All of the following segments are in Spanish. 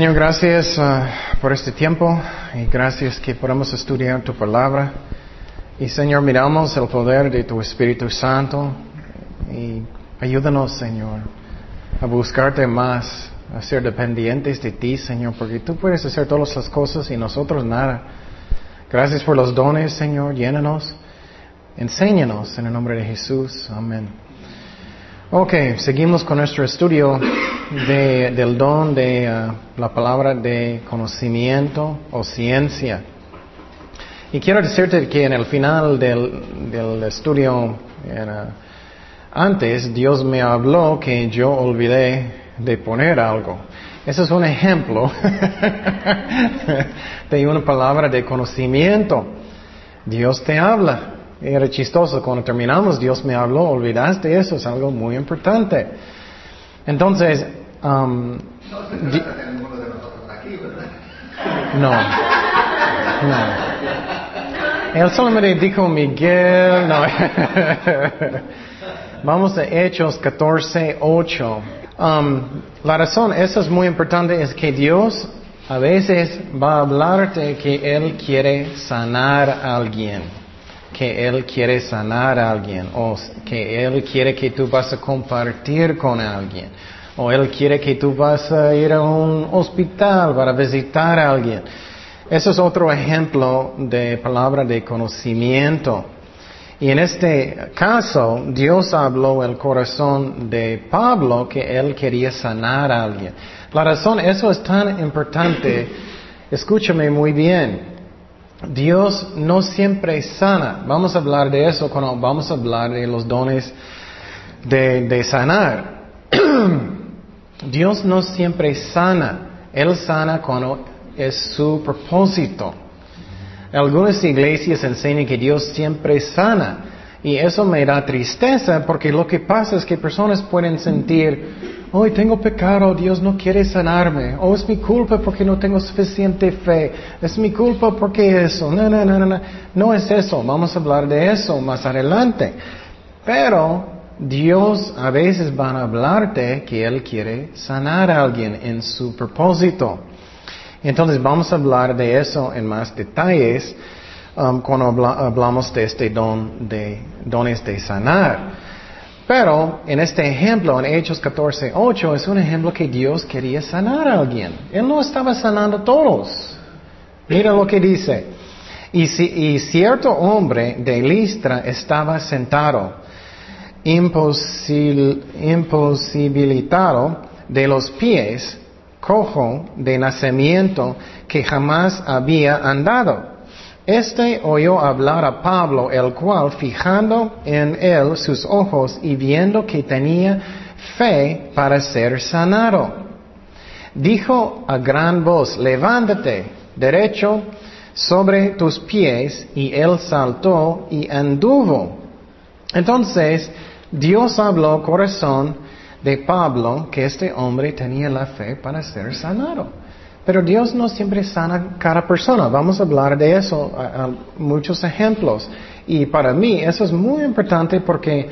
Señor, gracias uh, por este tiempo y gracias que podamos estudiar tu palabra. Y Señor, miramos el poder de tu Espíritu Santo y ayúdanos, Señor, a buscarte más, a ser dependientes de ti, Señor, porque tú puedes hacer todas las cosas y nosotros nada. Gracias por los dones, Señor, llénanos, enséñanos en el nombre de Jesús. Amén. Ok, seguimos con nuestro estudio de, del don de uh, la palabra de conocimiento o ciencia. Y quiero decirte que en el final del, del estudio, era, antes Dios me habló que yo olvidé de poner algo. Ese es un ejemplo de una palabra de conocimiento. Dios te habla. Era chistoso, cuando terminamos, Dios me habló, olvidaste eso, es algo muy importante. Entonces, um, no, no. Él solamente dijo Miguel, no. Vamos a Hechos 14, 8. Um, la razón, eso es muy importante, es que Dios a veces va a hablarte que Él quiere sanar a alguien que Él quiere sanar a alguien o que Él quiere que tú vas a compartir con alguien o Él quiere que tú vas a ir a un hospital para visitar a alguien. Eso es otro ejemplo de palabra de conocimiento. Y en este caso, Dios habló el corazón de Pablo que él quería sanar a alguien. La razón, eso es tan importante, escúchame muy bien. Dios no siempre sana. Vamos a hablar de eso cuando vamos a hablar de los dones de, sanar. Dios no siempre sana. Él sana cuando es su propósito. Algunas iglesias enseñan que Dios siempre sana. Y eso me da tristeza porque lo que pasa es que personas pueden sentir, hoy tengo pecado, Dios no quiere sanarme, o es mi culpa porque no tengo suficiente fe, es mi culpa porque eso, no, no, no, no, no es eso, vamos a hablar de eso más adelante. Pero Dios a veces va a hablarte que Él quiere sanar a alguien en su propósito. Entonces vamos a hablar de eso en más detalles um, cuando hablamos de este don de dones de sanar. Pero en este ejemplo, en Hechos 14, 8, es un ejemplo que Dios quería sanar a alguien. Él no estaba sanando a todos. Mira lo que dice. Y, y cierto hombre de Listra estaba sentado, imposibilitado de los pies, cojo de nacimiento, que jamás había andado. Este oyó hablar a Pablo, el cual, fijando en él sus ojos y viendo que tenía fe para ser sanado, dijo a gran voz, levántate derecho sobre tus pies, y él saltó y anduvo. Entonces, Dios habló corazón de Pablo que este hombre tenía la fe para ser sanado. Pero Dios no siempre sana cada persona. Vamos a hablar de eso, muchos ejemplos. Y para mí eso es muy importante porque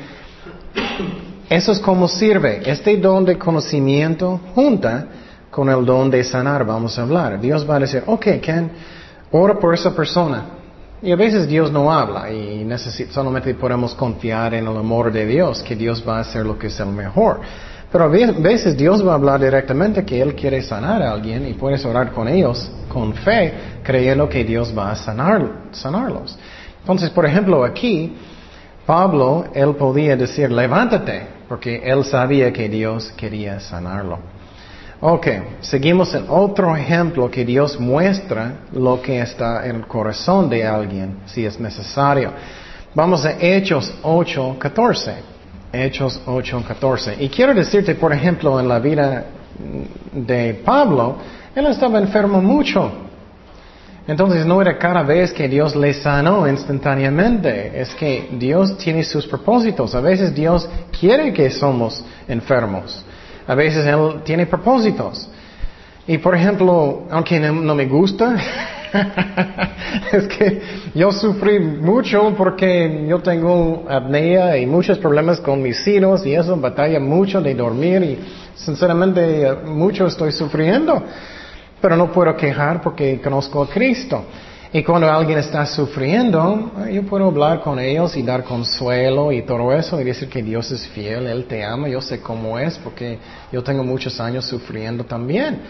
eso es como sirve. Este don de conocimiento junta con el don de sanar, vamos a hablar. Dios va a decir, ok, Ken, ora por esa persona. Y a veces Dios no habla y solamente podemos confiar en el amor de Dios, que Dios va a hacer lo que es el mejor. Pero a veces Dios va a hablar directamente que Él quiere sanar a alguien y puedes orar con ellos con fe, creyendo que Dios va a sanar, sanarlos. Entonces, por ejemplo, aquí, Pablo, él podía decir, levántate, porque él sabía que Dios quería sanarlo. Ok, seguimos en otro ejemplo que Dios muestra lo que está en el corazón de alguien, si es necesario. Vamos a Hechos 8, 14. Hechos 8:14. Y quiero decirte, por ejemplo, en la vida de Pablo, él estaba enfermo mucho. Entonces no era cada vez que Dios le sanó instantáneamente, es que Dios tiene sus propósitos. A veces Dios quiere que somos enfermos. A veces Él tiene propósitos. Y por ejemplo, aunque no me gusta, es que yo sufrí mucho porque yo tengo apnea y muchos problemas con mis hijos y eso batalla mucho de dormir y sinceramente mucho estoy sufriendo. Pero no puedo quejar porque conozco a Cristo. Y cuando alguien está sufriendo, yo puedo hablar con ellos y dar consuelo y todo eso y decir que Dios es fiel, Él te ama, yo sé cómo es porque yo tengo muchos años sufriendo también.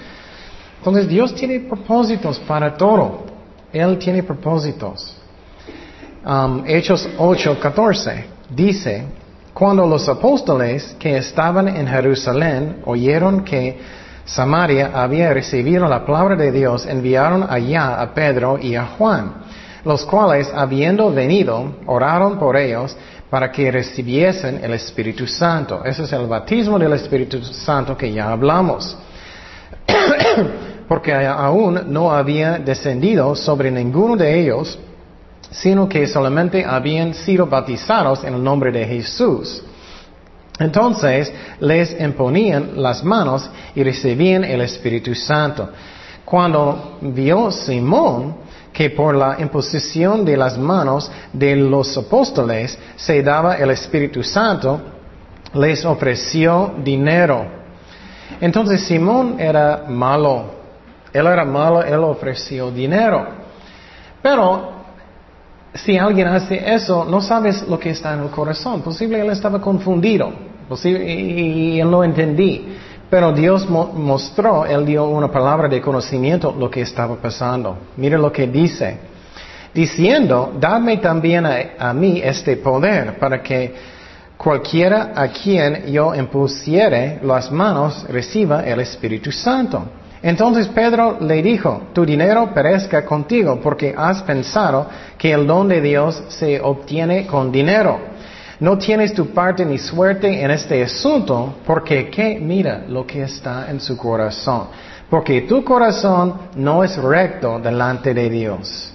Entonces Dios tiene propósitos para todo. Él tiene propósitos. Um, Hechos 8, 14 dice, cuando los apóstoles que estaban en Jerusalén oyeron que Samaria había recibido la palabra de Dios, enviaron allá a Pedro y a Juan, los cuales, habiendo venido, oraron por ellos para que recibiesen el Espíritu Santo. Ese es el bautismo del Espíritu Santo que ya hablamos. Porque aún no había descendido sobre ninguno de ellos, sino que solamente habían sido bautizados en el nombre de Jesús. Entonces les imponían las manos y recibían el Espíritu Santo. Cuando vio Simón que por la imposición de las manos de los apóstoles se daba el Espíritu Santo, les ofreció dinero. Entonces Simón era malo. Él era malo, él ofreció dinero. Pero si alguien hace eso, no sabes lo que está en el corazón. Posible él estaba confundido y, él no entendí. Pero Dios mostró, Él dio una palabra de conocimiento lo que estaba pasando. Mire lo que dice. Diciendo, dame también a, mí este poder para que cualquiera a quien yo impusiere las manos reciba el Espíritu Santo. Entonces Pedro le dijo, tu dinero perezca contigo porque has pensado que el don de Dios se obtiene con dinero. No tienes tu parte ni suerte en este asunto porque ¿qué? mira lo que está en su corazón. Porque tu corazón no es recto delante de Dios.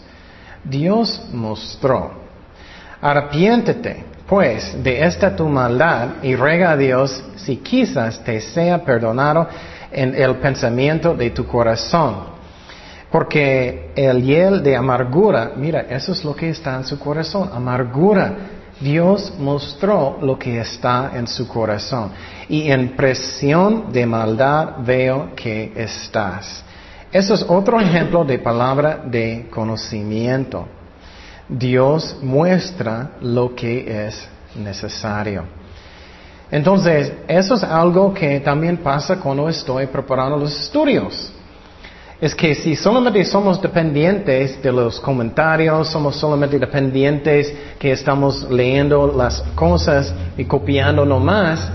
Dios mostró. Arrepiéntete, pues, de esta tu maldad y rega a Dios si quizás te sea perdonado en el pensamiento de tu corazón. Porque el hiel de amargura, mira, eso es lo que está en su corazón, amargura Dios mostró lo que está en su corazón. Y en presión de maldad veo que estás. Eso es otro ejemplo de palabra de conocimiento. Dios muestra lo que es necesario. Entonces, eso es algo que también pasa cuando estoy preparando los estudios es que si solamente somos dependientes de los comentarios, somos solamente dependientes que estamos leyendo las cosas y copiando nomás,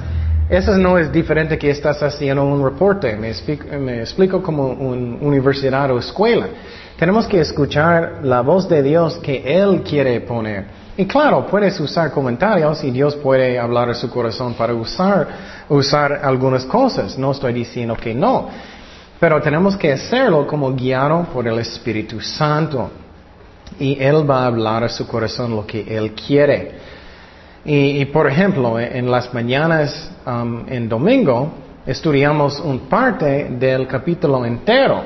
eso no es diferente que estás haciendo un reporte. Me explico, como una universidad o escuela. Tenemos que escuchar la voz de Dios que Él quiere poner. Y claro, puedes usar comentarios y Dios puede hablar a su corazón para usar, usar algunas cosas. No estoy diciendo que no. Pero tenemos que hacerlo como guiado por el Espíritu Santo. Y Él va a hablar a su corazón lo que Él quiere. Y, por ejemplo, en las mañanas um, en domingo estudiamos un parte del capítulo entero.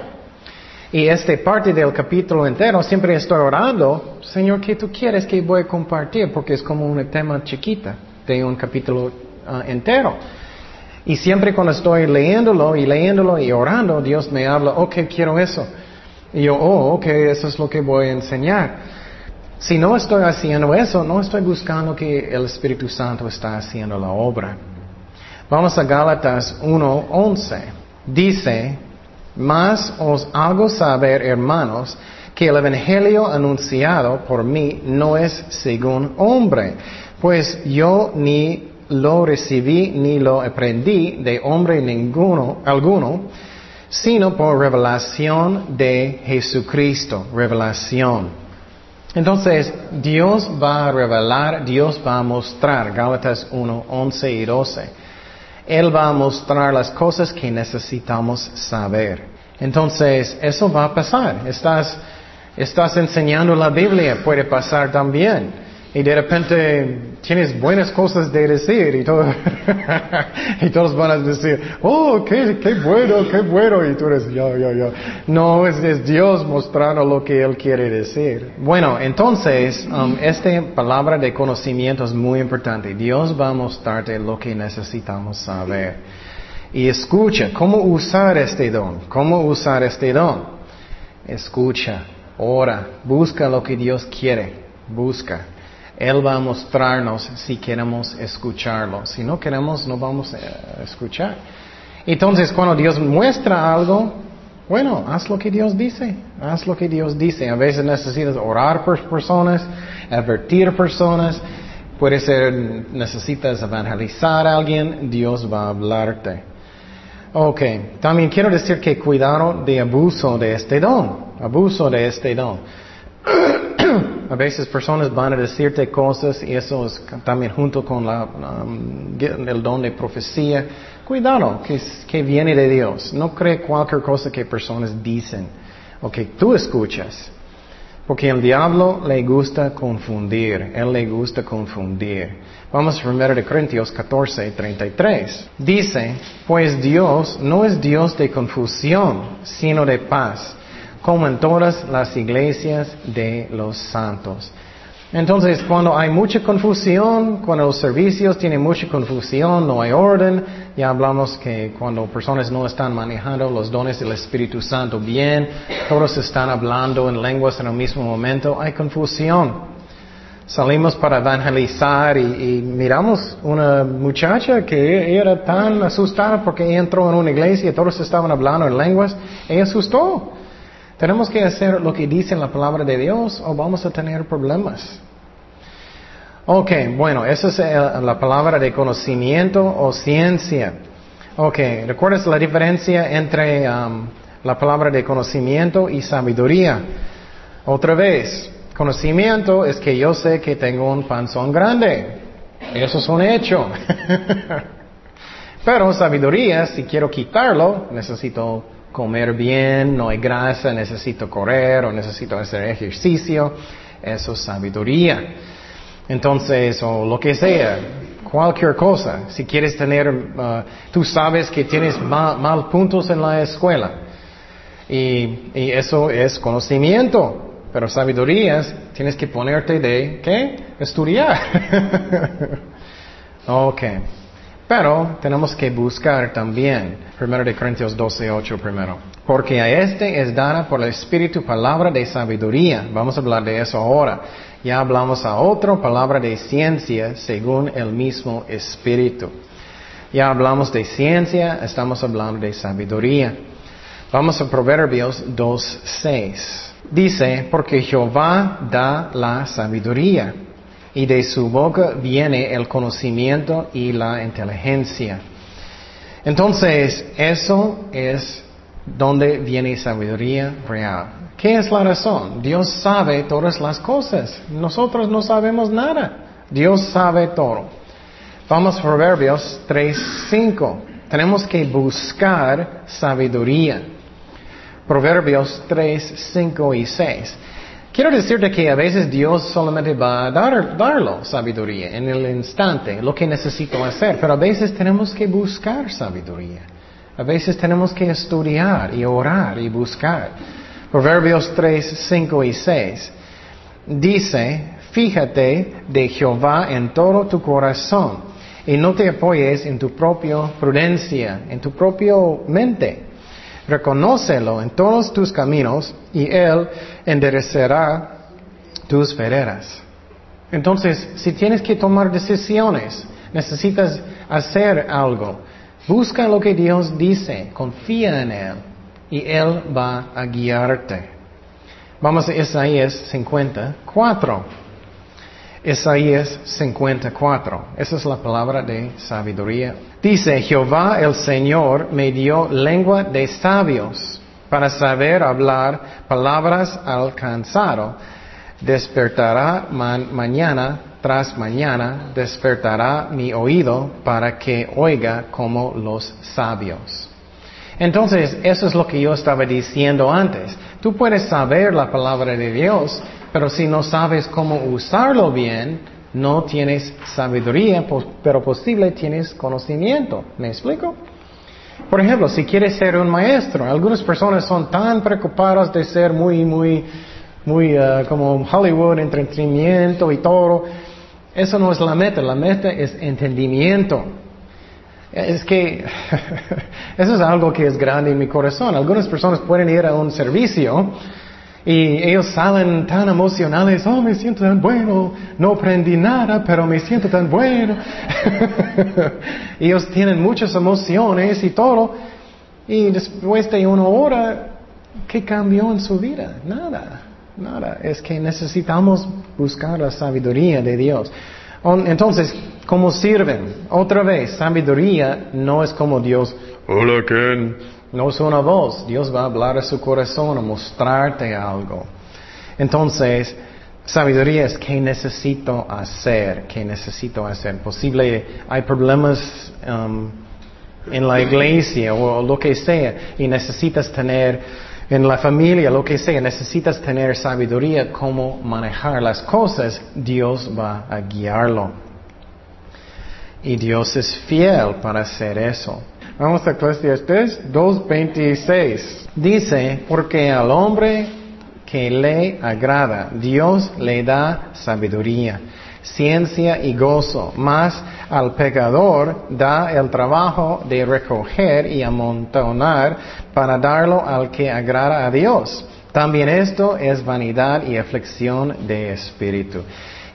Y esta parte del capítulo entero siempre estoy orando, Señor, ¿qué tú quieres que voy a compartir? Porque es como un tema chiquita de un capítulo uh, entero. Y siempre cuando estoy leyéndolo y leyéndolo y orando, Dios me habla, ok, quiero eso. Y yo, oh, ok, eso es lo que voy a enseñar. Si no estoy haciendo eso, no estoy buscando que el Espíritu Santo está haciendo la obra. Vamos a Gálatas 1.11. Dice, más os hago saber, hermanos, que el Evangelio anunciado por mí no es según hombre, pues yo ni lo recibí ni lo aprendí de hombre ninguno, alguno, sino por revelación de Jesucristo, revelación. Entonces, Dios va a revelar, Dios va a mostrar, Gálatas 1, 11 y 12. Él va a mostrar las cosas que necesitamos saber. Entonces, eso va a pasar. Estás, estás enseñando la Biblia, puede pasar también y de repente tienes buenas cosas de decir y, todo, y todos van a decir, oh, qué, qué bueno, qué bueno, y tú eres, ya, ya, ya. No, es, Dios mostrando lo que Él quiere decir. Bueno, entonces, um, esta palabra de conocimiento es muy importante. Dios va a mostrarte lo que necesitamos saber. Y escucha, ¿cómo usar este don? ¿Cómo usar este don? Escucha, ora, busca lo que Dios quiere, busca. Él va a mostrarnos si queremos escucharlo. Si no queremos, no vamos a escuchar. Entonces, cuando Dios muestra algo, bueno, haz lo que Dios dice. Haz lo que Dios dice. A veces necesitas orar por personas, advertir personas. Puede ser, necesitas evangelizar a alguien, Dios va a hablarte. Ok, también quiero decir que cuidado de abuso de este don. Abuso de este don. A veces personas van a decirte cosas y eso es también junto con la, um, el don de profecía. Cuidado, que, viene de Dios. No cree cualquier cosa que personas dicen o que tú escuchas. Porque el diablo le gusta confundir, él le gusta confundir. Vamos a 1 de Corintios 14, 33. Dice, pues Dios no es Dios de confusión, sino de paz como en todas las iglesias de los santos. Entonces, cuando hay mucha confusión, cuando los servicios tienen mucha confusión, no hay orden, ya hablamos que cuando personas no están manejando los dones del Espíritu Santo bien, todos están hablando en lenguas en el mismo momento, hay confusión. Salimos para evangelizar y, y miramos una muchacha que era tan asustada porque entró en una iglesia y todos estaban hablando en lenguas, ella asustó. Tenemos que hacer lo que dice la palabra de Dios o vamos a tener problemas. Ok, bueno, esa es eh, la palabra de conocimiento o ciencia. Ok, ¿recuerdas la diferencia entre um, la palabra de conocimiento y sabiduría? Otra vez, conocimiento es que yo sé que tengo un panzón grande. Eso es un hecho. Pero sabiduría, si quiero quitarlo, necesito comer bien, no hay grasa, necesito correr o necesito hacer ejercicio. Eso es sabiduría. Entonces, o lo que sea, cualquier cosa. Si quieres tener, uh, tú sabes que tienes mal, puntos en la escuela. Y, y, eso es conocimiento. Pero sabiduría tienes que ponerte de, ¿qué? Estudiar. ok. Pero tenemos que buscar también, 1 de Corintios 12, 8 primero. Porque a este es dada por el Espíritu palabra de sabiduría. Vamos a hablar de eso ahora. Ya hablamos a otra palabra de ciencia según el mismo Espíritu. Ya hablamos de ciencia, estamos hablando de sabiduría. Vamos a Proverbios 2, 6. Dice, porque Jehová da la sabiduría y de su boca viene el conocimiento y la inteligencia. Entonces, eso es donde viene sabiduría real. ¿Qué es la razón? Dios sabe todas las cosas. Nosotros no sabemos nada. Dios sabe todo. Vamos a Proverbios 3.5. Tenemos que buscar sabiduría. Proverbios 3, 5 y 6. Quiero decirte que a veces Dios solamente va a dar, darlo sabiduría en el instante, lo que necesito hacer, pero a veces tenemos que buscar sabiduría. A veces tenemos que estudiar y orar y buscar. Proverbios 3, 5 y 6 dice, fíjate de Jehová en todo tu corazón y no te apoyes en tu propia prudencia, en tu propia mente Reconócelo en todos tus caminos y Él enderecerá tus veredas. Entonces, si tienes que tomar decisiones, necesitas hacer algo, busca lo que Dios dice, confía en Él y Él va a guiarte. Vamos a Isaías 54. Isaías 54. Esa es la palabra de sabiduría. Dice, Jehová el Señor me dio lengua de sabios para saber hablar palabras alcanzado. Despertará mañana tras mañana, despertará mi oído para que oiga como los sabios. Entonces, eso es lo que yo estaba diciendo antes. Tú puedes saber la palabra de Dios, pero si no sabes cómo usarlo bien, no tienes sabiduría, pero posible tienes conocimiento. ¿Me explico? Por ejemplo, si quieres ser un maestro, algunas personas son tan preocupadas de ser muy, muy, muy uh, como Hollywood, entretenimiento y todo. Eso no es la meta, la meta es entendimiento. Es que eso es algo que es grande en mi corazón. Algunas personas pueden ir a un servicio y ellos salen tan emocionales, oh, me siento tan bueno, no aprendí nada, pero me siento tan bueno. ellos tienen muchas emociones y todo. Y después de una hora, ¿qué cambió en su vida? Nada, nada. Es que necesitamos buscar la sabiduría de Dios. Entonces, ¿cómo sirven? Otra vez, sabiduría no es como Dios, hola Ken, no es una voz. Dios va a hablar a su corazón, a mostrarte algo. Entonces, sabiduría es qué necesito hacer, qué necesito hacer. Posible, hay problemas um, en la iglesia o lo que sea y necesitas tener en la familia, lo que sea, necesitas tener sabiduría cómo manejar las cosas, Dios va a guiarlo. Y Dios es fiel para hacer eso. Vamos a Eclesiastes 2.26. Dice, porque al hombre que le agrada, Dios le da sabiduría, ciencia y gozo, mas al pecador da el trabajo de recoger y amontonar para darlo al que agrada a Dios. También esto es vanidad y aflicción de espíritu.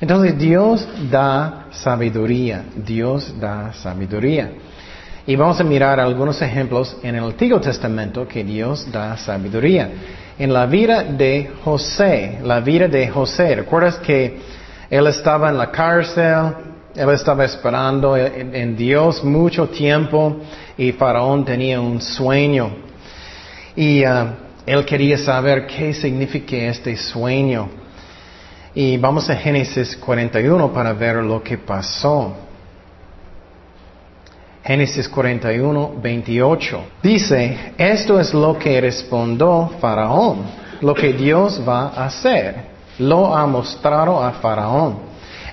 Entonces Dios da sabiduría, Dios da sabiduría. Y vamos a mirar algunos ejemplos en el Antiguo Testamento que Dios da sabiduría. En la vida de José, la vida de José, ¿recuerdas que él estaba en la cárcel? Él estaba esperando en, Dios mucho tiempo y Faraón tenía un sueño. Y uh, él quería saber qué significa este sueño. Y vamos a Génesis 41 para ver lo que pasó. Génesis 41, 28. Dice, esto es lo que respondió Faraón, lo que Dios va a hacer. Lo ha mostrado a Faraón.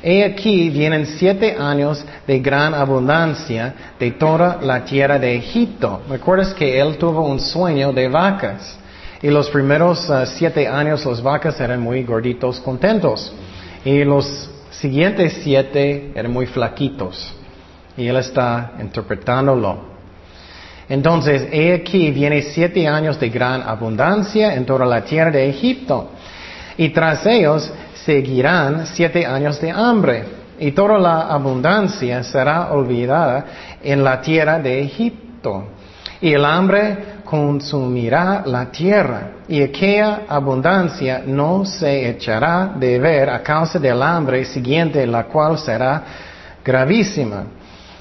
He aquí vienen siete años de gran abundancia de toda la tierra de Egipto. ¿Recuerdas que él tuvo un sueño de vacas? Y los primeros uh, siete años las vacas eran muy gorditos, contentos. Y los siguientes siete eran muy flaquitos. Y él está interpretándolo. Entonces, he aquí viene siete años de gran abundancia en toda la tierra de Egipto. Y tras ellos seguirán siete años de hambre. Y toda la abundancia será olvidada en la tierra de Egipto. Y el hambre consumirá la tierra. Y aquella abundancia no se echará de ver a causa del hambre siguiente, la cual será gravísima.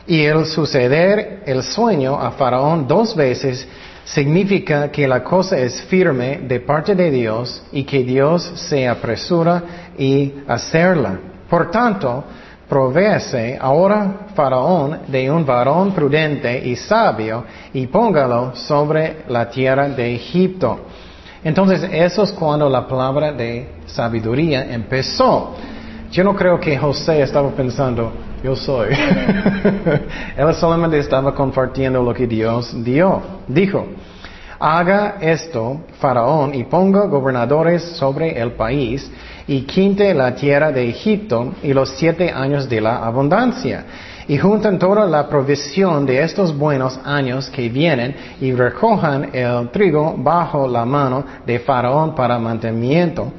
Y el suceder el sueño a Faraón dos veces significa que la cosa es firme de parte de Dios y que Dios se apresura y hacerla. Por tanto, provéase ahora Faraón de un varón prudente y sabio y póngalo sobre la tierra de Egipto. Entonces, eso es cuando la palabra de sabiduría empezó. Yo no creo que José estaba pensando, yo soy. Él solamente estaba compartiendo lo que Dios dio. Dijo, haga esto, Faraón, y ponga gobernadores sobre el país, y quinte la tierra de Egipto y los siete años de la abundancia. Y juntan toda la provisión de estos buenos años que vienen y recojan el trigo bajo la mano de Faraón para mantenimiento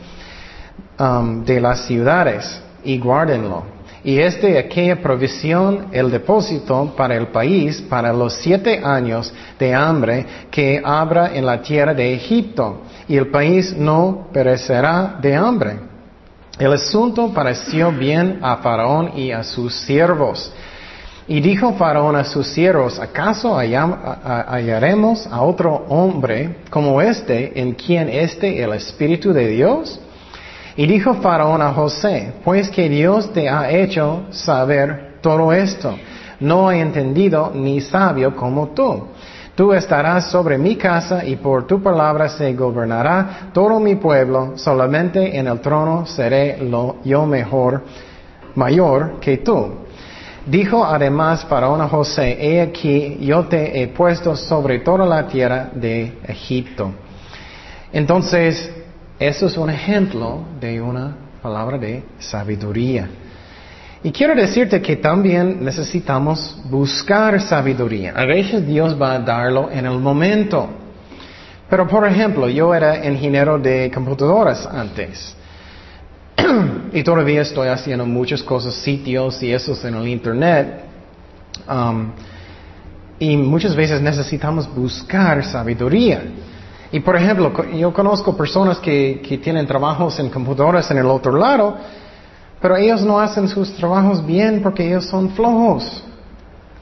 um, de las ciudades y guárdenlo y es de aquella provisión el depósito para el país para los siete años de hambre que habrá en la tierra de Egipto, y el país no perecerá de hambre. El asunto pareció bien a Faraón y a sus siervos. Y dijo Faraón a sus siervos, ¿acaso hallaremos a otro hombre como este en quien esté el Espíritu de Dios? Y dijo Faraón a José, pues que Dios te ha hecho saber todo esto, no he entendido ni sabio como tú. Tú estarás sobre mi casa y por tu palabra se gobernará todo mi pueblo, solamente en el trono seré yo mejor, mayor que tú. Dijo además Faraón a José, he aquí yo te he puesto sobre toda la tierra de Egipto. Entonces eso es un ejemplo de una palabra de sabiduría. Y quiero decirte que también necesitamos buscar sabiduría. A veces Dios va a darlo en el momento. Pero por ejemplo, yo era ingeniero de computadoras antes. y todavía estoy haciendo muchas cosas, sitios y esos en el Internet. Um, y muchas veces necesitamos buscar sabiduría. Y por ejemplo, yo conozco personas que, que tienen trabajos en computadoras en el otro lado, pero ellos no hacen sus trabajos bien porque ellos son flojos.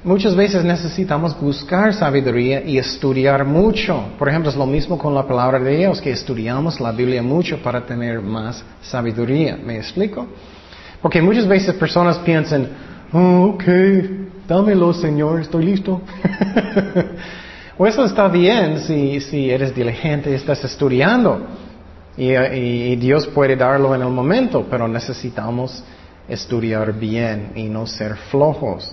Muchas veces necesitamos buscar sabiduría y estudiar mucho. Por ejemplo, es lo mismo con la palabra de Dios, que estudiamos la Biblia mucho para tener más sabiduría. ¿Me explico? Porque muchas veces personas piensan, oh, ok, dámelo Señor, estoy listo. o eso está bien si, si eres diligente, estás estudiando. y Dios puede darlo en el momento, pero necesitamos estudiar bien y no ser flojos.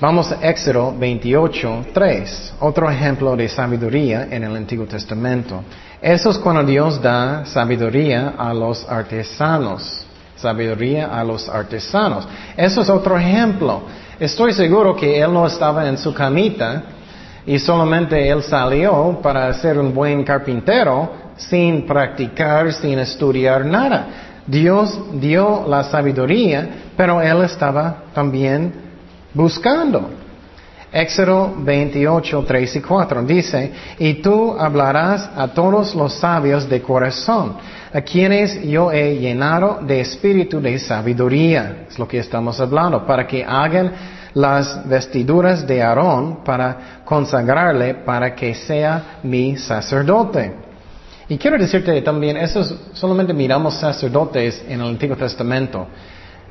Vamos a Éxodo 28, 3, otro ejemplo de sabiduría en el Antiguo Testamento. Eso es cuando Dios da sabiduría a los artesanos. Sabiduría a los artesanos. Eso es otro ejemplo. Estoy seguro que él no estaba en su camita y solamente él salió para ser un buen carpintero sin practicar, sin estudiar nada. Dios dio la sabiduría, pero él estaba también buscando. Éxodo 28, 3 y 4 dice, y tú hablarás a todos los sabios de corazón, a quienes yo he llenado de espíritu de sabiduría, es lo que estamos hablando, para que hagan las vestiduras de Aarón para consagrarle para que sea mi sacerdote. Y quiero decirte también, eso solamente miramos sacerdotes en el Antiguo Testamento.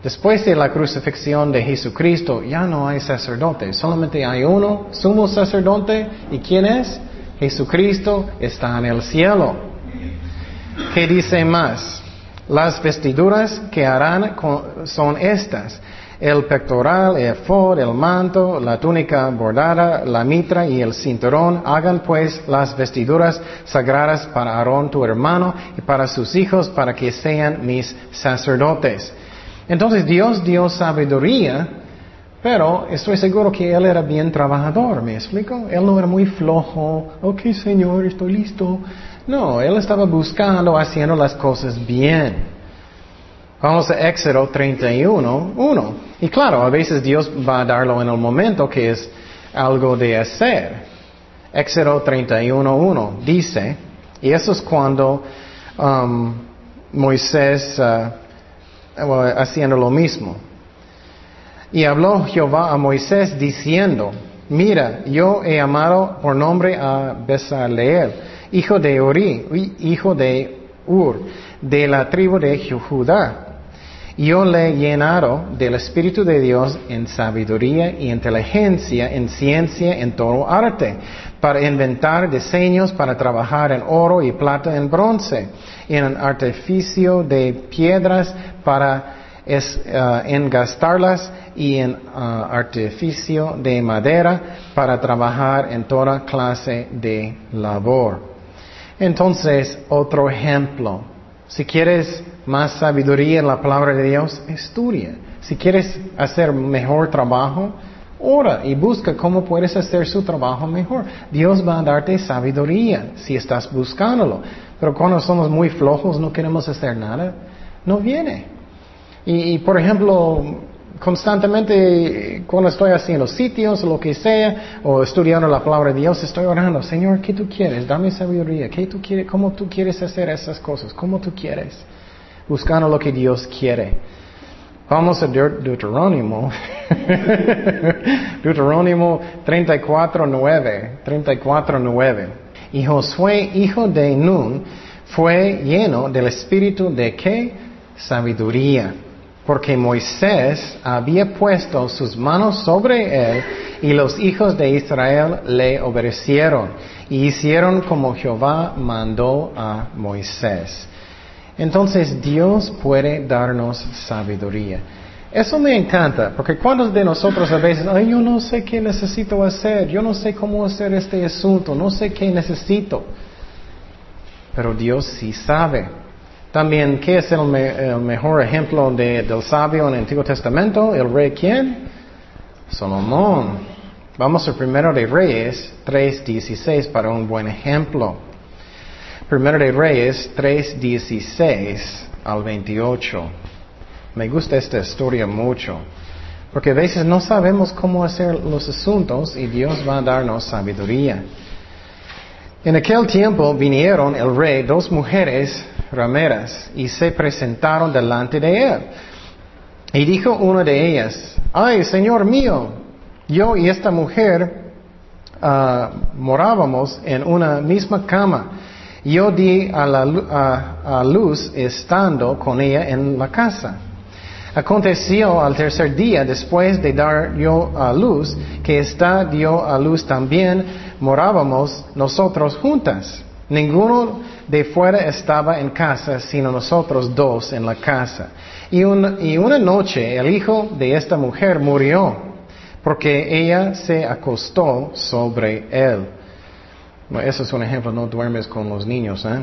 Después de la crucifixión de Jesucristo ya no hay sacerdote, solamente hay uno, sumo sacerdote. ¿Y quién es? Jesucristo está en el cielo. ¿Qué dice más? Las vestiduras que harán son estas. El pectoral, el efod, el manto, la túnica bordada, la mitra y el cinturón. Hagan pues las vestiduras sagradas para Aarón tu hermano y para sus hijos para que sean mis sacerdotes. Entonces Dios dio sabiduría, pero estoy seguro que él era bien trabajador, ¿me explico? Él no era muy flojo, ok Señor, estoy listo. No, él estaba buscando, haciendo las cosas bien. Vamos a Éxodo 31, 1. Y claro, a veces Dios va a darlo en el momento que es algo de hacer. Éxodo 31, 1 dice, y eso es cuando um, Moisés uh, haciendo lo mismo. Y habló Jehová a Moisés diciendo, mira, yo he amado por nombre a Besaleel, hijo de Uri, hijo de Ur, de la tribu de Judá. Yo le he llenado del Espíritu de Dios en sabiduría y inteligencia, en ciencia, en todo arte, para inventar diseños, para trabajar en oro y plata, en bronce, en artificio de piedras, para es, uh, engastarlas y en uh, artificio de madera para trabajar en toda clase de labor. Entonces, otro ejemplo. Si quieres más sabiduría en la palabra de Dios, estudia. Si quieres hacer mejor trabajo, ora y busca cómo puedes hacer su trabajo mejor. Dios va a darte sabiduría si estás buscándolo. Pero cuando somos muy flojos, no queremos hacer nada, no viene. Y, por ejemplo, constantemente cuando estoy haciendo sitios lo que sea, o estudiando la palabra de Dios, estoy orando, Señor, ¿qué tú quieres? Dame sabiduría. ¿Qué tú quieres? ¿Cómo tú quieres hacer esas cosas? ¿Cómo tú quieres? Buscando lo que Dios quiere. Vamos a Deuterónimo. Deuterónimo 34.9. 34.9. Y Josué, hijo de Nun, fue lleno del espíritu de qué? Sabiduría porque Moisés había puesto sus manos sobre él y los hijos de Israel le obedecieron y hicieron como Jehová mandó a Moisés. Entonces Dios puede darnos sabiduría. Eso me encanta, porque cuando de nosotros a veces, ay, yo no sé qué necesito hacer, yo no sé cómo hacer este asunto, no sé qué necesito. Pero Dios sí sabe. También, ¿qué es el, mejor ejemplo del sabio en el Antiguo Testamento? ¿El rey quién? Salomón. Vamos al primero de Reyes 3.16 para un buen ejemplo. Primero de Reyes 3.16 al 28. Me gusta esta historia mucho. Porque a veces no sabemos cómo hacer los asuntos y Dios va a darnos sabiduría. En aquel tiempo vinieron el rey dos mujeres rameras y se presentaron delante de él. Y dijo una de ellas, ay, Señor mío, yo y esta mujer uh, morábamos en una misma cama. Yo di a, la, luz estando con ella en la casa. Aconteció al tercer día, después de dar yo a luz, que ésta dio a luz también, morábamos nosotros juntas. Ninguno de fuera estaba en casa, sino nosotros dos en la casa. Y una noche el hijo de esta mujer murió, porque ella se acostó sobre él. Eso es un ejemplo, no duermes con los niños, ¿eh?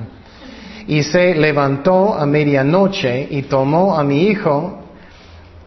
Y se levantó a medianoche y tomó a mi hijo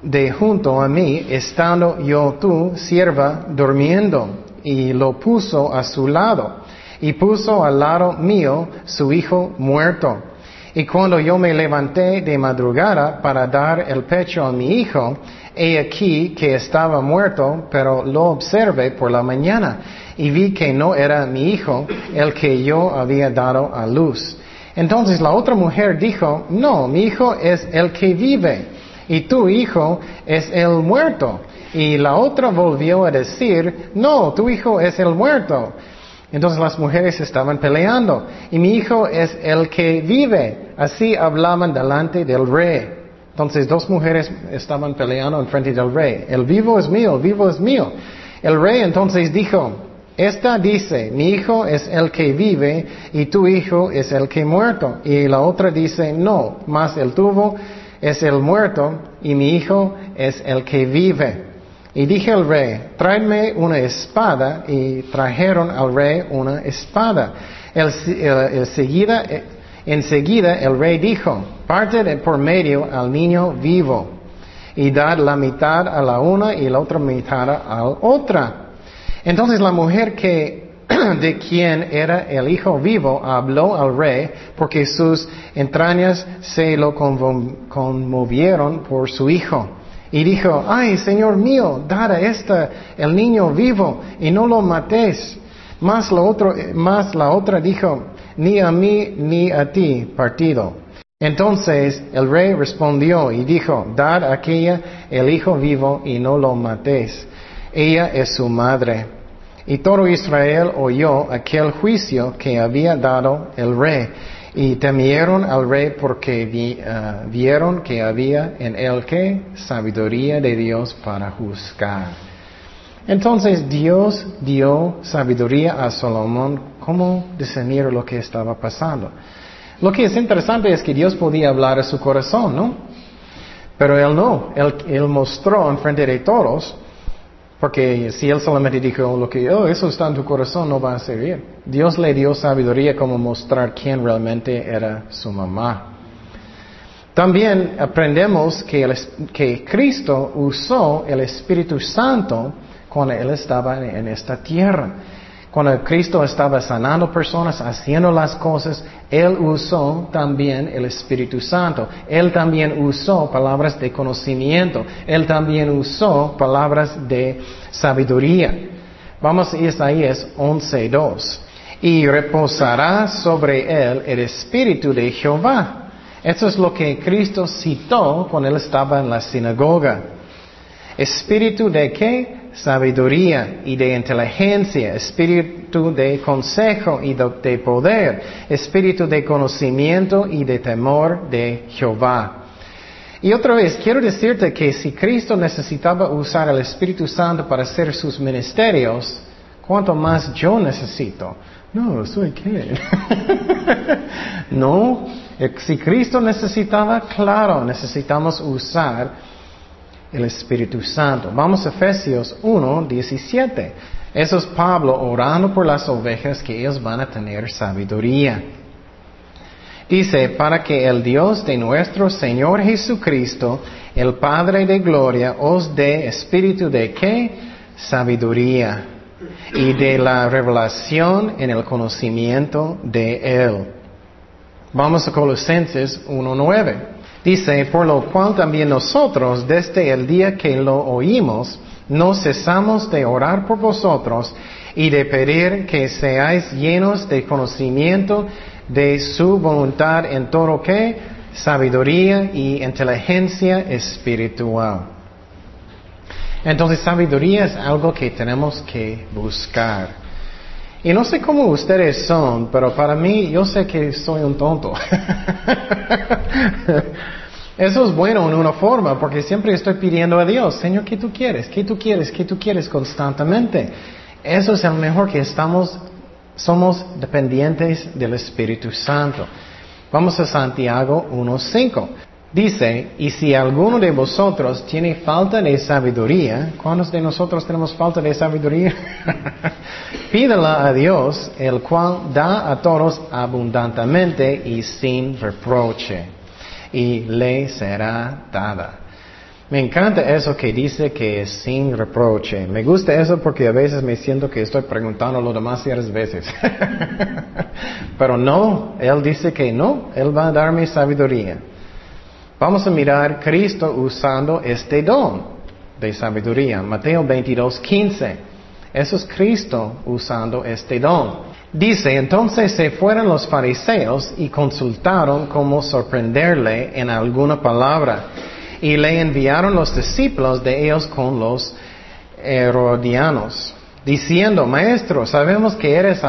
de junto a mí, estando yo tú, sierva, durmiendo, y lo puso a su lado, y puso al lado mío su hijo muerto. Y cuando yo me levanté de madrugada para dar el pecho a mi hijo, he aquí que estaba muerto, pero lo observé por la mañana, y vi que no era mi hijo el que yo había dado a luz. Entonces la otra mujer dijo, no, mi hijo es el que vive y tu hijo es el muerto. Y la otra volvió a decir, no, tu hijo es el muerto. Entonces las mujeres estaban peleando. Y mi hijo es el que vive. Así hablaban delante del rey. Entonces dos mujeres estaban peleando en frente del rey. El vivo es mío, el vivo es mío. El rey entonces dijo, esta dice, mi hijo es el que vive y tu hijo es el que muerto. Y la otra dice, no, más el tuvo es el muerto y mi hijo es el que vive. Y dije al rey, tráeme una espada y trajeron al rey una espada. El, seguida, eh, enseguida el rey dijo, parte por medio al niño vivo y dad la mitad a la una y la otra mitad a la otra. Entonces la mujer que de quien era el hijo vivo habló al rey porque sus entrañas se lo conmovieron por su hijo. Y dijo, ay, Señor mío, dad a esta el niño vivo y no lo. Más la, otro, más la otra dijo, ni a mí ni a ti partido. Entonces el rey respondió y dijo, dad a aquella el hijo vivo y no lo matéis. Ella es su madre. Y todo Israel oyó aquel juicio que había dado el rey y temieron al rey porque eh, vieron que había en él que sabiduría de Dios para juzgar. Entonces Dios dio sabiduría a Salomón cómo discernir lo que estaba pasando. Lo que es interesante es que Dios podía hablar a su corazón, ¿no? Pero él no, él, él mostró en frente de todos porque si él solamente dijo lo que, oh, eso está en tu corazón, no va a servir. Dios le dio sabiduría como mostrar quién realmente era su mamá. También aprendemos que, que Cristo usó el Espíritu Santo cuando Él estaba en esta tierra. Cuando Cristo estaba sanando personas, haciendo las cosas, Él usó también el Espíritu Santo. Él también usó palabras de conocimiento. Él también usó palabras de sabiduría. Vamos a Isaías 11.2. Y reposará sobre él el Espíritu de Jehová. Eso es lo que Cristo citó cuando Él estaba en la sinagoga. ¿Espíritu de qué? Sabiduría y de inteligencia, espíritu de consejo y de, poder, espíritu de conocimiento y de temor de Jehová. Y otra vez, quiero decirte que si Cristo necesitaba usar el Espíritu Santo para hacer sus ministerios, ¿cuánto más yo necesito? No, soy qué. no, eh, si Cristo necesitaba, claro, necesitamos usar el Espíritu Santo. Vamos a Efesios 1, 17. Eso es Pablo orando por las ovejas que ellos van a tener sabiduría. Dice, para que el Dios de nuestro Señor Jesucristo, el Padre de Gloria, os dé espíritu de qué? Sabiduría y de la revelación en el conocimiento de Él. Vamos a Colosenses 1.9. Dice, por lo cual también nosotros, desde el día que lo oímos, no cesamos de orar por vosotros y de pedir que seáis llenos de conocimiento de su voluntad en todo que sabiduría y inteligencia espiritual. Entonces sabiduría es algo que tenemos que buscar. Y no sé cómo ustedes son, pero para mí yo sé que soy un tonto. Eso es bueno en una forma, porque siempre estoy pidiendo a Dios, Señor, ¿qué tú quieres? ¿Qué tú quieres? ¿Qué tú quieres constantemente? Eso es el mejor que estamos, somos dependientes del Espíritu Santo. Vamos a Santiago 1.5. Dice, y si alguno de vosotros tiene falta de sabiduría, ¿cuántos de nosotros tenemos falta de sabiduría? Pídala a Dios, el cual da a todos abundantemente y sin reproche, y le será dada. Me encanta eso que dice que es sin reproche. Me gusta eso porque a veces me siento que estoy preguntándolo demasiadas veces. Pero no, Él dice que no, Él va a darme sabiduría. Vamos a mirar Cristo usando este don de sabiduría. Mateo 22, 15. Eso es Cristo usando este don. Dice, entonces se fueron los fariseos y consultaron cómo sorprenderle en alguna palabra y le enviaron los discípulos de ellos con los herodianos, diciendo, Maestro, sabemos que eres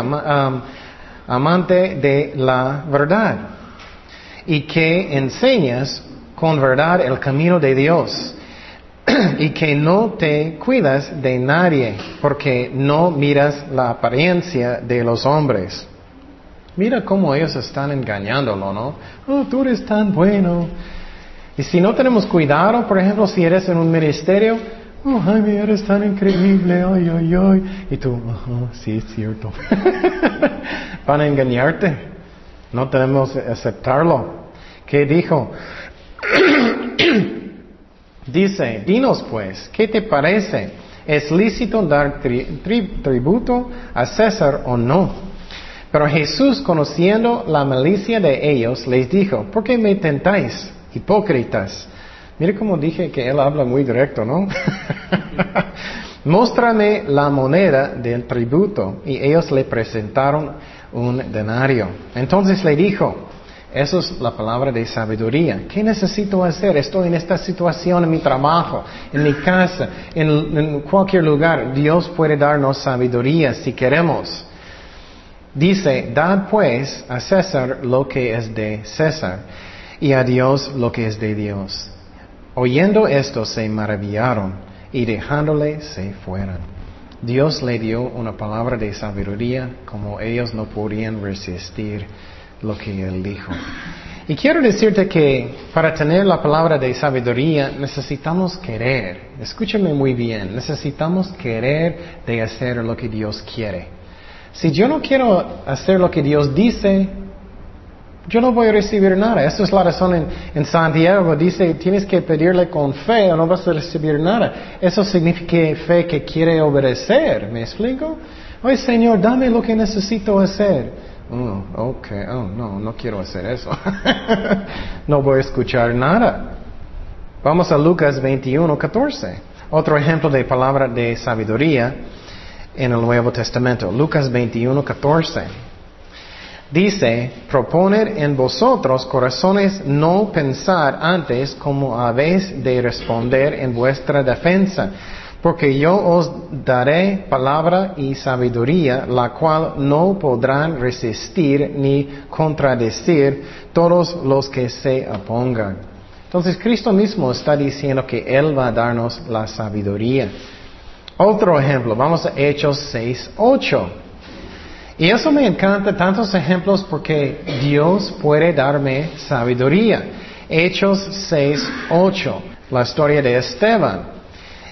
amante de la verdad y que enseñas con verdad el camino de Dios y que no te cuidas de nadie porque no miras la apariencia de los hombres. Mira cómo ellos están engañándolo, ¿no? Oh, tú eres tan bueno. Y si no tenemos cuidado, por ejemplo, si eres en un ministerio, oh Jaime, eres tan increíble, ay, ay, ay. Y tú, sí, es cierto. Van a engañarte. No tenemos que aceptarlo. ¿Qué dijo? Dice, dinos pues, ¿qué te parece? ¿Es lícito dar tributo a César o no? Pero Jesús, conociendo la malicia de ellos, les dijo, ¿por qué me tentáis? hipócritas. Mire cómo dije que él habla muy directo, ¿no? Muéstrame la moneda del tributo. Y ellos le presentaron un denario. Entonces le dijo, eso es la palabra de sabiduría. ¿Qué necesito hacer? Estoy en esta situación en mi trabajo, en mi casa, en, en, cualquier lugar. Dios puede darnos sabiduría si queremos. Dice, dad pues a César lo que es de César y a Dios lo que es de Dios. Oyendo esto se maravillaron y dejándole se fueron. Dios le dio una palabra de sabiduría como ellos no podían resistir lo que él dijo. Y quiero decirte que para tener la palabra de sabiduría necesitamos querer. Escúchame muy bien, necesitamos querer de hacer lo que Dios quiere. Si yo no quiero hacer lo que Dios dice, yo no voy a recibir nada. Esa es la razón en, Santiago. Dice, tienes que pedirle con fe o no vas a recibir nada. Eso significa fe que quiere obedecer. ¿Me explico? Oye, Señor, dame lo que necesito hacer. Oh, ok, oh, no, no quiero hacer eso. no voy a escuchar nada. Vamos a Lucas 21, 14. Otro ejemplo de palabra de sabiduría en el Nuevo Testamento. Lucas 21, 14. Dice, proponer en vosotros corazones no pensar antes como habéis de responder en vuestra defensa, porque yo os daré palabra y sabiduría, la cual no podrán resistir ni contradecir todos los que se opongan. Entonces Cristo mismo está diciendo que Él va a darnos la sabiduría. Otro ejemplo, vamos a Hechos 6, 8. Y eso me encanta, tantos ejemplos, porque Dios puede darme sabiduría. Hechos 6, 8, la historia de Esteban.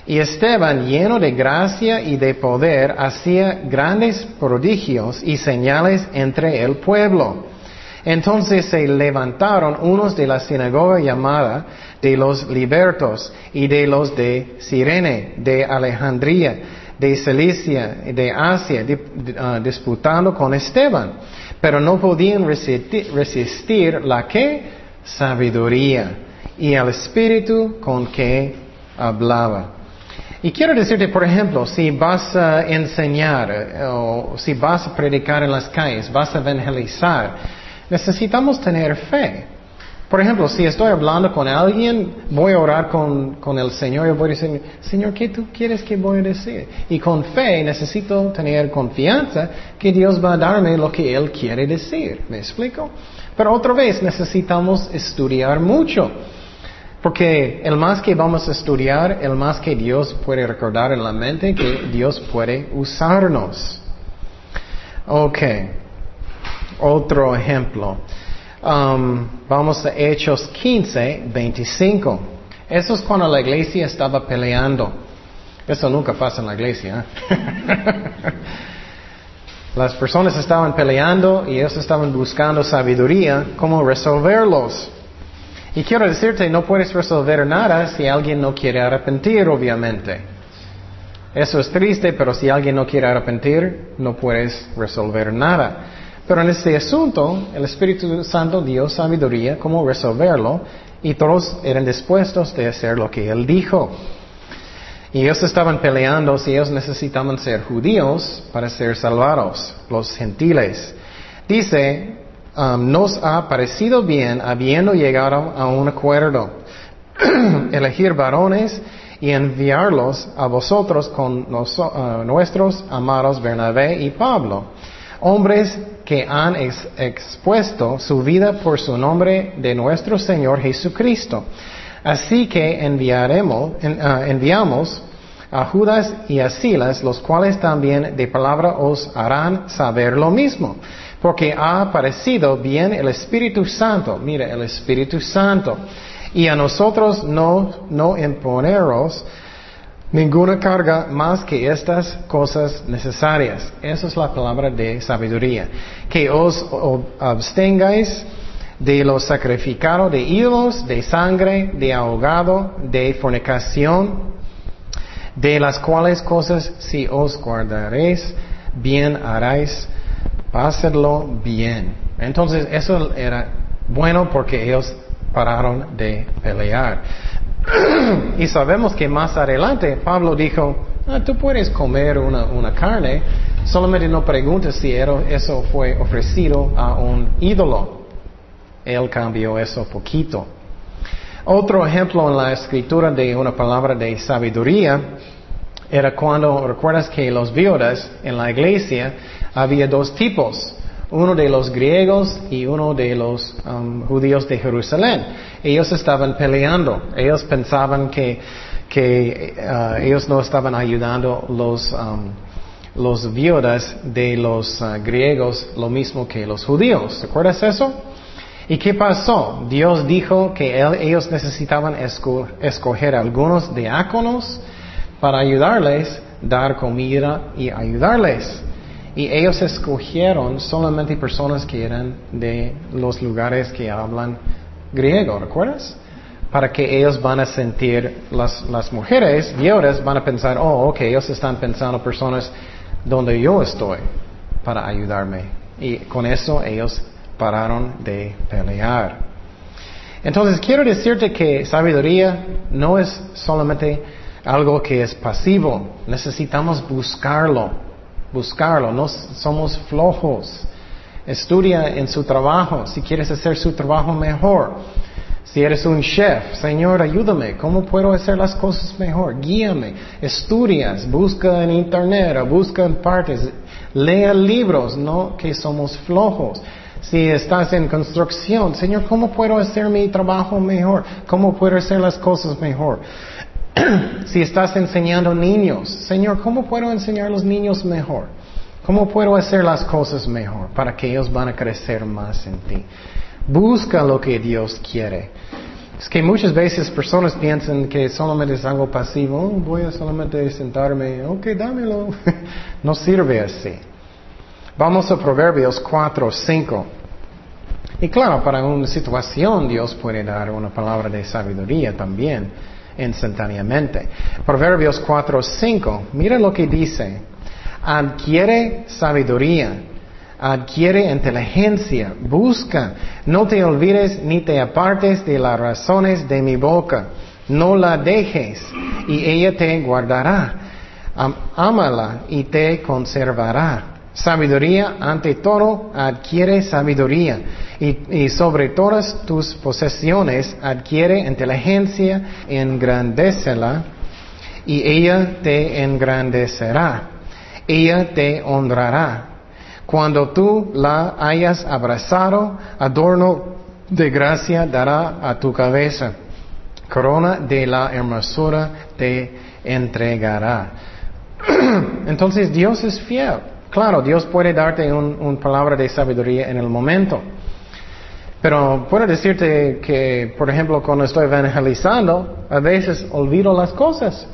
Y Esteban, lleno de gracia y de poder, hacía grandes prodigios y señales entre el pueblo. Entonces se levantaron unos de la sinagoga llamada de los libertos y de los de Sirene, de Alejandría, de Cilicia, de Asia, ah, disputando con Esteban, pero no podían resistir, la que sabiduría y el espíritu con que hablaba. Y quiero decirte, por ejemplo, si vas a enseñar eh, o si vas a predicar en las calles, vas a evangelizar, necesitamos tener fe. Por ejemplo, si estoy hablando con alguien, voy a orar con, con, el Señor y voy a decir, Señor, ¿qué tú quieres que voy a decir? Y con fe necesito tener confianza que Dios va a darme lo que Él quiere decir. ¿Me explico? Pero otra vez necesitamos estudiar mucho. Porque el más que vamos a estudiar, el más que Dios puede recordar en la mente, que Dios puede usarnos. Ok. Otro ejemplo. Um, vamos a Hechos 15, 25. Eso es cuando la iglesia estaba peleando. Eso nunca pasa en la iglesia. ¿eh? Las personas estaban peleando y ellos estaban buscando sabiduría, cómo resolverlos. Y quiero decirte, no puedes resolver nada si alguien no quiere arrepentir, obviamente. Eso es triste, pero si alguien no quiere arrepentir, no puedes resolver nada. Pero en este asunto, el Espíritu Santo dio sabiduría cómo resolverlo y todos eran dispuestos de hacer lo que Él dijo. Y ellos estaban peleando si ellos necesitaban ser judíos para ser salvados, los gentiles. Dice, um, nos ha parecido bien, habiendo llegado a un acuerdo, elegir varones y enviarlos a vosotros con uh, nuestros amados Bernabé y Pablo hombres que han expuesto su vida por su nombre de nuestro Señor Jesucristo. Así que enviaremos, ah, enviamos a Judas y a Silas, los cuales también de palabra os harán saber lo mismo, porque ha aparecido bien el Espíritu Santo, mire, el Espíritu Santo, y a nosotros no, no imponeros ninguna carga más que estas cosas necesarias. Esa es la palabra de sabiduría. Que os abstengáis de lo sacrificado de ídolos, de sangre, de ahogado, de fornicación, de las cuales cosas si os guardaréis, bien haréis, pásenlo bien. Entonces eso era bueno porque ellos pararon de pelear. y sabemos que más adelante Pablo dijo, ah, tú puedes comer una, carne, solamente no preguntes si eso fue ofrecido a un ídolo. Él cambió eso poquito. Otro ejemplo en la escritura de una palabra de sabiduría era cuando, recuerdas que los viudas en la iglesia había dos tipos uno de los griegos y uno de los um, judíos de Jerusalén. Ellos estaban peleando, ellos pensaban que, que uh, ellos no estaban ayudando los, um, los viudas de los uh, griegos lo mismo que los judíos. ¿Te acuerdas eso? ¿Y qué pasó? Dios dijo que ellos necesitaban escoger algunos diáconos para ayudarles, dar comida y ayudarles. Y ellos escogieron solamente personas que eran de los lugares que hablan griego, ¿recuerdas? Para que ellos van a sentir, las, las mujeres viudas van a pensar, oh, ok, ellos están pensando personas donde yo estoy para ayudarme. Y con eso ellos pararon de pelear. Entonces quiero decirte que sabiduría no es solamente algo que es pasivo, necesitamos buscarlo buscarlo, no somos flojos. Estudia en su trabajo, si quieres hacer su trabajo mejor. Si eres un chef, Señor, ayúdame, ¿cómo puedo hacer las cosas mejor? Guíame, estudias, busca en internet, busca en partes, lea libros, no que somos flojos. Si estás en construcción, Señor, ¿cómo puedo hacer mi trabajo mejor? ¿Cómo puedo hacer las cosas mejor? si estás enseñando niños, Señor, ¿cómo puedo enseñar a los niños mejor? ¿Cómo puedo hacer las cosas mejor para que ellos van a crecer más en ti? Busca lo que Dios quiere. Es que muchas veces personas piensan que solamente es algo pasivo, oh, voy a solamente sentarme, ok, dámelo. no sirve así. Vamos a Proverbios 4, 5. Y claro, para una situación Dios puede dar una palabra de sabiduría también, instantáneamente. Proverbios 4, 5, mira lo que dice. Adquiere sabiduría, adquiere inteligencia, busca, no te olvides ni te apartes de las razones de mi boca, no la dejes y ella te guardará. Ámala y te conservará. Sabiduría ante todo adquiere sabiduría y, sobre todas tus posesiones adquiere inteligencia, engrandécela y ella te engrandecerá. Ella te honrará. Cuando tú la hayas abrazado, adorno de gracia dará a tu cabeza. Corona de la hermosura te entregará. Entonces Dios es fiel. Claro, Dios puede darte una palabra de sabiduría en el momento. Pero puedo decirte que, por ejemplo, cuando estoy evangelizando, a veces olvido las cosas.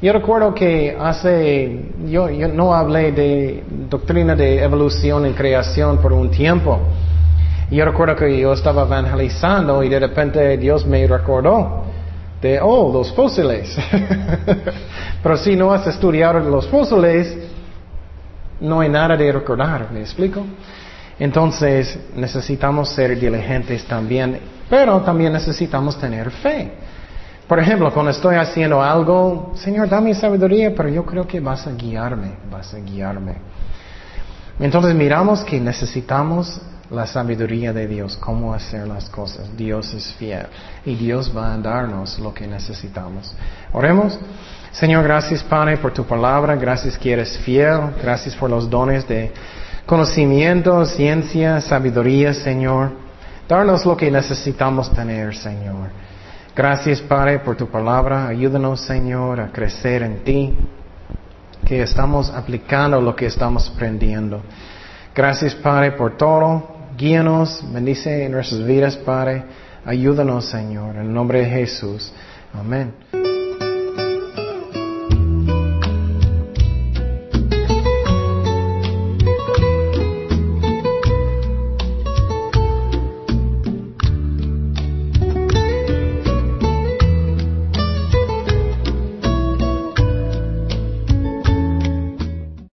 Yo recuerdo que hace, yo, yo no hablé de doctrina de evolución y creación por un tiempo. Yo recuerdo que yo estaba evangelizando y de repente Dios me recordó de, oh, los fósiles. Pero si no has estudiado los fósiles, no hay nada de recordar, ¿me explico? Entonces necesitamos ser diligentes también, pero también necesitamos tener fe. Por ejemplo, cuando estoy haciendo algo, Señor, dame sabiduría, pero yo creo que vas a guiarme, vas a guiarme. Entonces miramos que necesitamos la sabiduría de Dios, cómo hacer las cosas. Dios es fiel y Dios va a darnos lo que necesitamos. Oremos. Señor, gracias Padre por tu palabra, gracias que eres fiel, gracias por los dones de conocimiento, ciencia, sabiduría, Señor. Darnos lo que necesitamos tener, Señor. Gracias Padre por tu palabra, ayúdanos Señor a crecer en ti, que estamos aplicando lo que estamos aprendiendo. Gracias Padre por todo, guíanos, bendice en nuestras vidas Padre, ayúdanos Señor, en el nombre de Jesús. Amén.